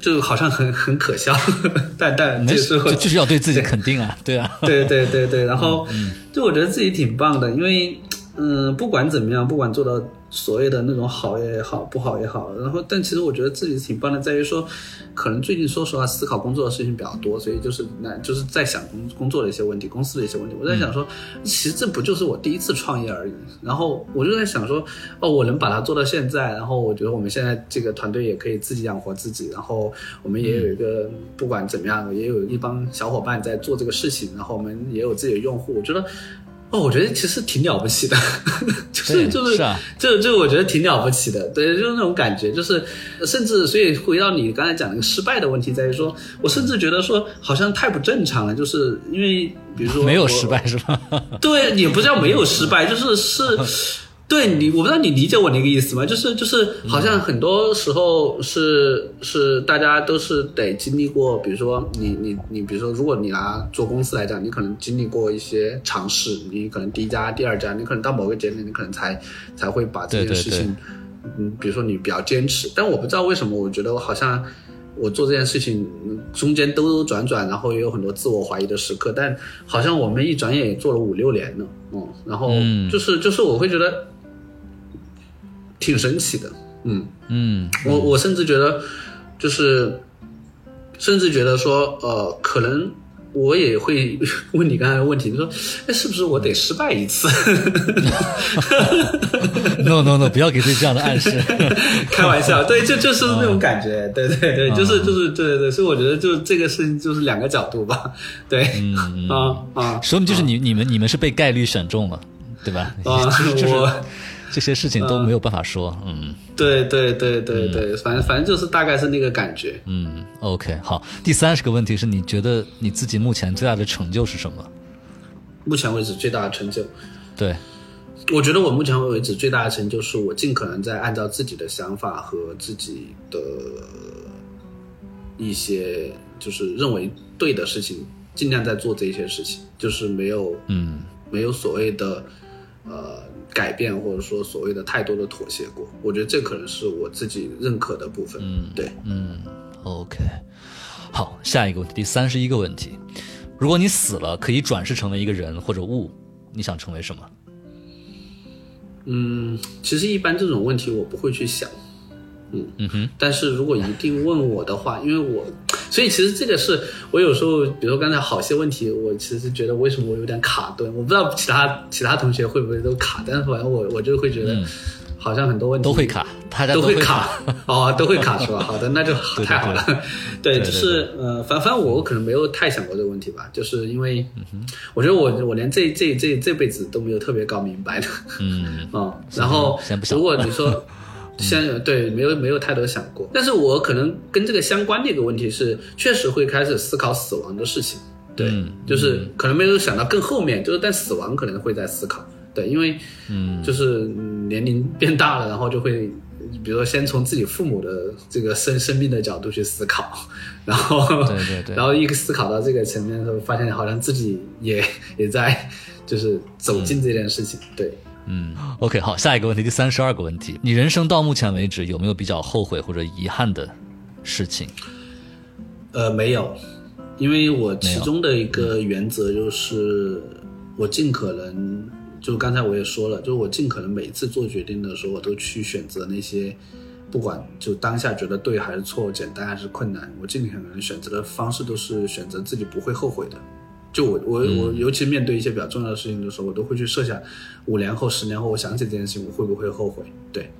就好像很很可笑，但但没事，这是就是要对自己肯定啊，对啊，对对对对，然后就我觉得自己挺棒的，因为嗯，不管怎么样，不管做到所谓的那种好也好，不好也好，然后但其实我觉得自己挺棒的，在于说，可能最近说实话思考工作的事情比较多，所以就是那就是在想工工作的一些问题，公司的一些问题，我在想说，其实这不就是我第一次创业而已，然后我就在想说，哦，我能把它做到现在，然后我觉得我们现在这个团队也可以自己养活自己，然后我们也有一个不管怎么样，也有一帮小伙伴在做这个事情，然后我们也有自己的用户，我觉得。哦，我觉得其实挺了不起的，就是就是是啊这这我觉得挺了不起的，对，就是那种感觉，就是甚至所以回到你刚才讲那个失败的问题，在于说，我甚至觉得说好像太不正常了，就是因为比如说没有失败是吧？对，也不叫没有失败，就是是，对你，我不知道你理解我那个意思吗？就是就是，好像很多时候是是大家都是得经历过，比如说你你你，比如说如果你拿做公司来讲，你可能经历过一些尝试，你可能第一家、第二家，你可能到某个节点，你可能才才会把这件事情，嗯，比如说你比较坚持，但我不知道为什么，我觉得我好像。我做这件事情嗯中间兜兜转转，然后也有很多自我怀疑的时刻，但好像我们一转眼也做了五六年了，嗯，然后嗯就是就是我会觉得挺神奇的，嗯，嗯，我我甚至觉得就是甚至觉得说，呃，可能我也会 问你刚才的问题，你说，哎，是不是我得失败一次？no no no，不要给自己这样的暗示。开玩笑，对，就就是那种感觉，对对对，就是就是对对对，所以我觉得就这个事情就是两个角度吧，对，嗯啊啊说明就是你你们你们是被概率选中了，对吧？啊，就是我。这些事情都没有办法说，嗯对对对对对，反正反正就是大概是那个感觉。嗯，OK，好。第三十个问题是你觉得你自己目前最大的成就是什么？目前为止最大的成就，对，我觉得我目前为止最大的成就是我尽可能在按照自己的想法和自己的一些就是认为对的事情，尽量在做这些事情，就是没有嗯没有所谓的呃改变或者说所谓的太多的妥协过。我觉得这可能是我自己认可的部分。嗯对。嗯，OK。好，下一个问题，第三十一个问题，如果你死了，可以转世成为一个人或者物，你想成为什么？嗯，其实一般这种问题我不会去想，嗯。哼，但是如果一定问我的话，因为我，所以其实这个是我有时候，比如说刚才好些问题，我其实觉得为什么我有点卡顿，我不知道其他其他同学会不会都卡，但是反正我我就会觉得，好像很多问题都会卡，大家都会卡。哦，都会卡是吧？好的，那就对太好了。对 就是呃，反反正我可能没有太想过这个问题吧，就是因为我觉得我我连这这这这辈子都没有特别搞明白的，嗯。嗯，然后如果你说。先对，没有没有太多想过，但是我可能跟这个相关的一个问题是，确实会开始思考死亡的事情。对，嗯就是可能没有想到更后面，就是但死亡可能会在思考。对，因为嗯就是嗯年龄变大了，然后就会，比如说先从自己父母的这个生生命的角度去思考，然后对对对 然后一个思考到这个层面的时候，发现好像自己也也在就是走进这件事情。对，嗯，OK，好，下一个问题，第三十二个问题，你人生到目前为止有没有比较后悔或者遗憾的事情？呃，没有，因为我其中的一个原则就是，我尽可能，就刚才我也说了，就是我尽可能每一次做决定的时候，我都去选择那些，不管就当下觉得对还是错，简单还是困难，我尽可能选择的方式都是选择自己不会后悔的。就我我我，尤其面对一些比较重要的事情的时候，我都会去设想，五年后、十年后，我想起这件事情，我会不会后悔？对，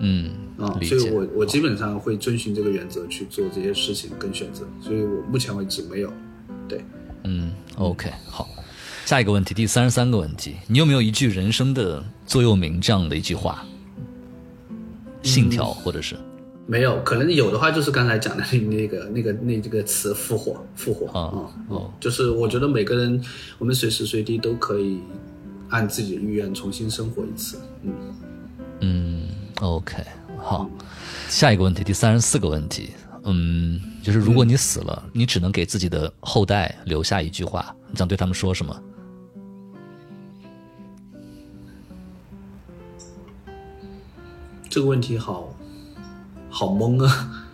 嗯，啊、所以我我基本上会遵循这个原则去做这些事情跟选择，所以我目前为止没有。对，嗯，OK，好，下一个问题，第三十三个问题，你有没有一句人生的座右铭这样的一句话、信条，或者是没有，可能有的话就是刚才讲的那 那个那个那这个词复活复活啊啊哦就是我觉得每个人我们随时随地都可以按自己的意愿重新生活一次。嗯，嗯，OK，好，下一个问题，第三十四个问题，嗯，就是如果你死了，你只能给自己的后代留下一句话，你想对他们说什么？这个问题好好懵啊。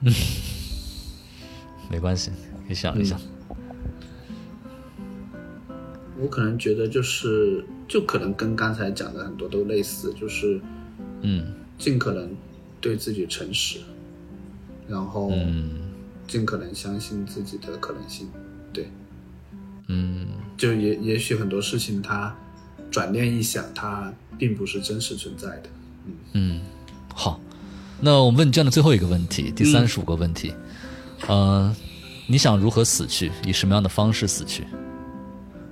嗯 没关系，可以想一想。我可能觉得就是就可能跟刚才讲的很多都类似，就是嗯尽可能对自己诚实，然后嗯尽可能相信自己的可能性。对，嗯就也也许很多事情它转念一想，它并不是真实存在的。嗯嗯，好，那我们问这样的最后一个问题，第三十五个问题，呃，你想如何死去？以什么样的方式死去？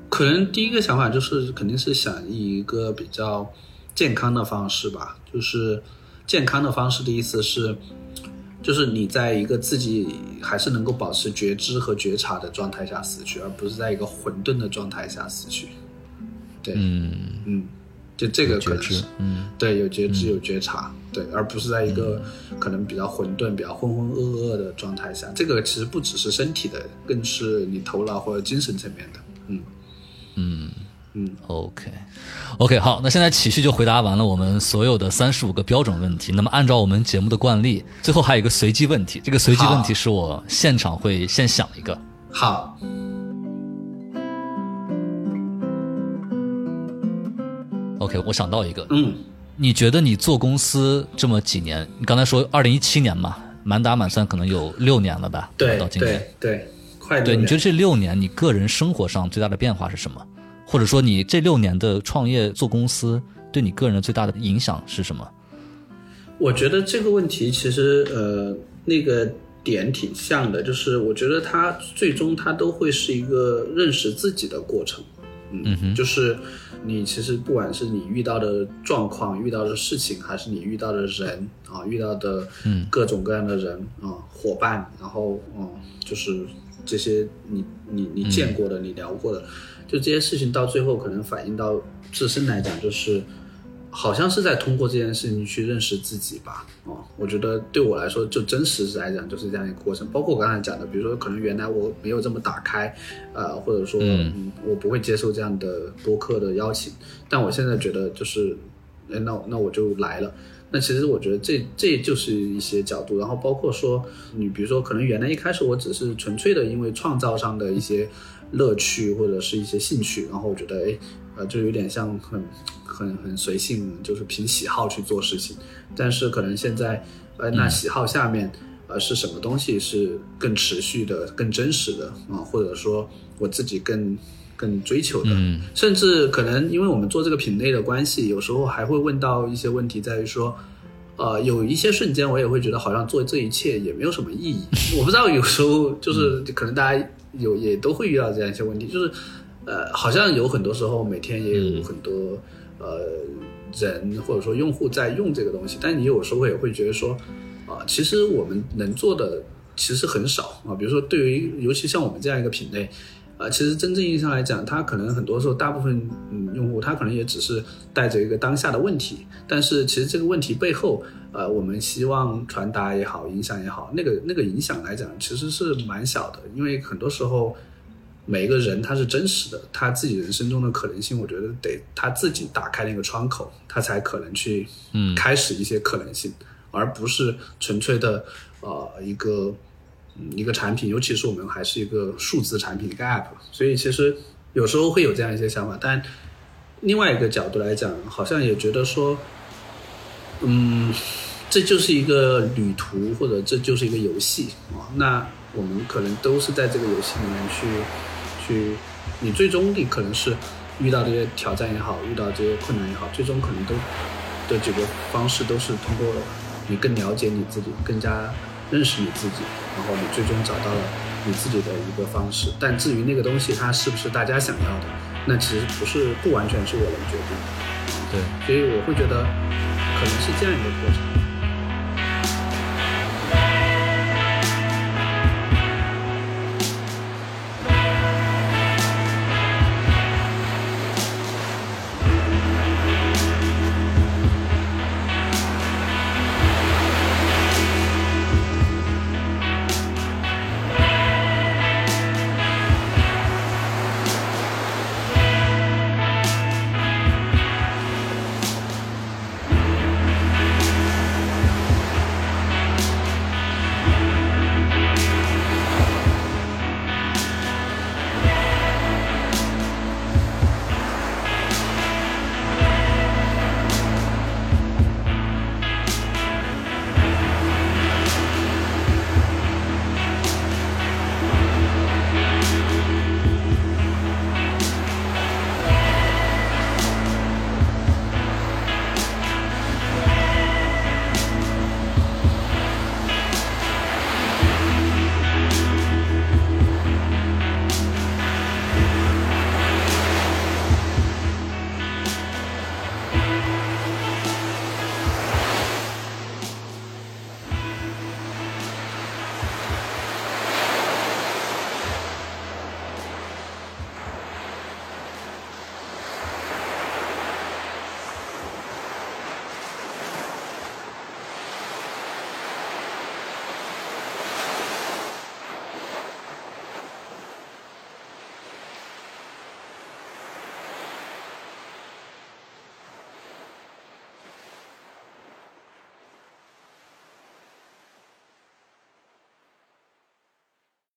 可能第一个想法就是，肯定是想以一个比较健康的方式吧。就是健康的方式的意思是，就是你在一个自己还是能够保持觉知和觉察的状态下死去，而不是在一个混沌的状态下死去。对，嗯，嗯，就这个可觉知能是，嗯对，有觉知有觉察，对，而不是在一个可能比较混沌、比较浑浑噩噩的状态下。这个其实不只是身体的，更是你头脑或者精神层面的。嗯嗯嗯。OK，OK，、好，那现在启旭就回答完了我们所有的三十五个标准问题。那么按照我们节目的惯例，最后还有一个随机问题，这个随机问题是我现场会现想一个。好，OK，我想到一个，嗯你觉得你做公司这么几年，你刚才说二零一七年嘛，满打满算可能有六年了吧？对到今天。对对，快对，你觉得这六年你个人生活上最大的变化是什么？或者说你这六年的创业做公司对你个人的最大的影响是什么？我觉得这个问题其实呃那个点挺像的，就是我觉得它最终它都会是一个认识自己的过程。嗯哼。就是你其实不管是你遇到的状况、遇到的事情，还是你遇到的人啊，遇到的嗯。各种各样的人啊、伙伴，然后嗯，就是这些你你你见过的、你聊过的，就这些事情到最后可能反映到自身来讲，就是好像是在通过这件事情去认识自己吧。哦，我觉得对我来说，就真实来讲就是这样一个过程。包括我刚才讲的，比如说可能原来我没有这么打开，呃，或者说嗯嗯，我不会接受这样的播客的邀请，但我现在觉得就是，哎，那那我就来了。那其实我觉得这这就是一些角度，然后包括说你比如说可能原来一开始我只是纯粹的因为创造上的一些乐趣或者是一些兴趣，然后我觉得哎呃就有点像很很很随性，就是凭喜好去做事情。但是可能现在呃那喜好下面呃是什么东西是更持续的、更真实的啊，或者说我自己更更追求的，嗯甚至可能因为我们做这个品类的关系，有时候还会问到一些问题，在于说。呃，有一些瞬间我也会觉得好像做这一切也没有什么意义。我不知道有时候就是可能大家有也都会遇到这样一些问题，就是呃，好像有很多时候每天也有很多、呃人或者说用户在用这个东西，但你有时候也会觉得说，啊、其实我们能做的其实很少啊。比如说对于尤其像我们这样一个品类，啊，其实真正意义上来讲，它可能很多时候大部分嗯用户他可能也只是带着一个当下的问题，但是其实这个问题背后，呃，我们希望传达也好，影响也好，那个那个影响来讲，其实是蛮小的，因为很多时候每一个人他是真实的，他自己人生中的可能性，我觉得得他自己打开那个窗口，他才可能去嗯开始一些可能性，而不是纯粹的呃一个嗯一个产品，尤其是我们还是一个数字产品一个 app，所以其实有时候会有这样一些想法，但另外一个角度来讲，好像也觉得说，嗯，这就是一个旅途，或者这就是一个游戏啊。那我们可能都是在这个游戏里面去去，你最终你可能是遇到这些挑战也好，遇到这些困难也好，最终可能都的解决方式都是通过你更了解你自己，更加认识你自己，然后你最终找到了你自己的一个方式。但至于那个东西它是不是大家想要的，那其实不是不完全是我能决定的。对，所以我会觉得可能是这样一个过程。